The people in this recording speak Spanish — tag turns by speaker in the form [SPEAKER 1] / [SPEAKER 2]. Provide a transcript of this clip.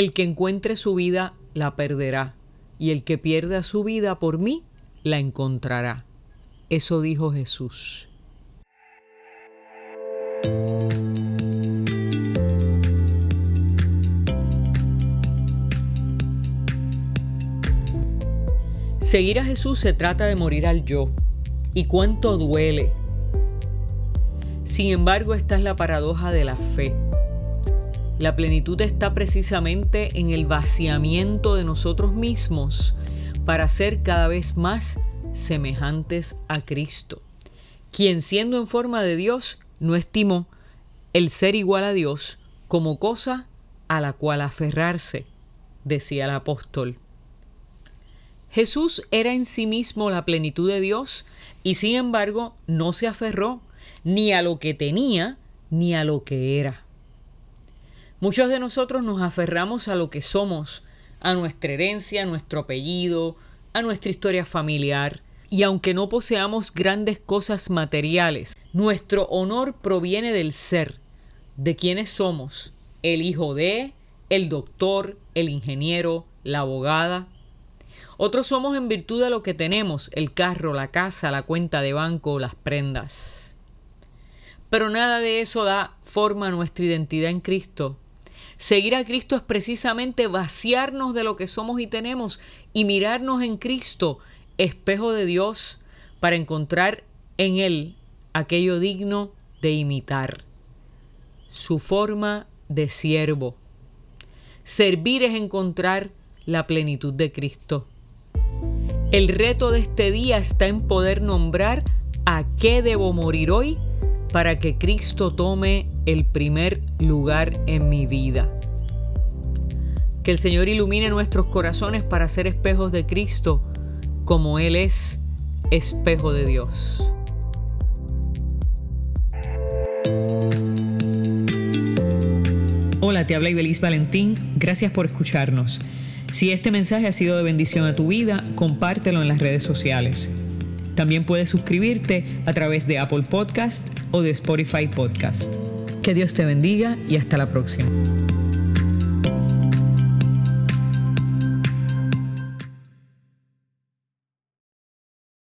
[SPEAKER 1] El que encuentre su vida la perderá, y el que pierda su vida por mí la encontrará. Eso dijo Jesús. Seguir a Jesús se trata de morir al yo. ¿Y cuánto duele? Sin embargo, esta es la paradoja de la fe. La plenitud está precisamente en el vaciamiento de nosotros mismos para ser cada vez más semejantes a Cristo, quien siendo en forma de Dios no estimó el ser igual a Dios como cosa a la cual aferrarse, decía el apóstol. Jesús era en sí mismo la plenitud de Dios y sin embargo no se aferró ni a lo que tenía ni a lo que era. Muchos de nosotros nos aferramos a lo que somos, a nuestra herencia, a nuestro apellido, a nuestra historia familiar, y aunque no poseamos grandes cosas materiales, nuestro honor proviene del ser, de quienes somos, el hijo de, el doctor, el ingeniero, la abogada, otros somos en virtud de lo que tenemos, el carro, la casa, la cuenta de banco, las prendas. Pero nada de eso da forma a nuestra identidad en Cristo. Seguir a Cristo es precisamente vaciarnos de lo que somos y tenemos y mirarnos en Cristo, espejo de Dios, para encontrar en Él aquello digno de imitar. Su forma de siervo. Servir es encontrar la plenitud de Cristo. El reto de este día está en poder nombrar a qué debo morir hoy para que Cristo tome el primer lugar en mi vida. Que el Señor ilumine nuestros corazones para ser espejos de Cristo como Él es espejo de Dios. Hola, te habla Ibeliz Valentín. Gracias por escucharnos. Si este mensaje ha sido de bendición a tu vida, compártelo en las redes sociales. También puedes suscribirte a través de Apple Podcast o de Spotify Podcast. Que Dios te bendiga y hasta la próxima.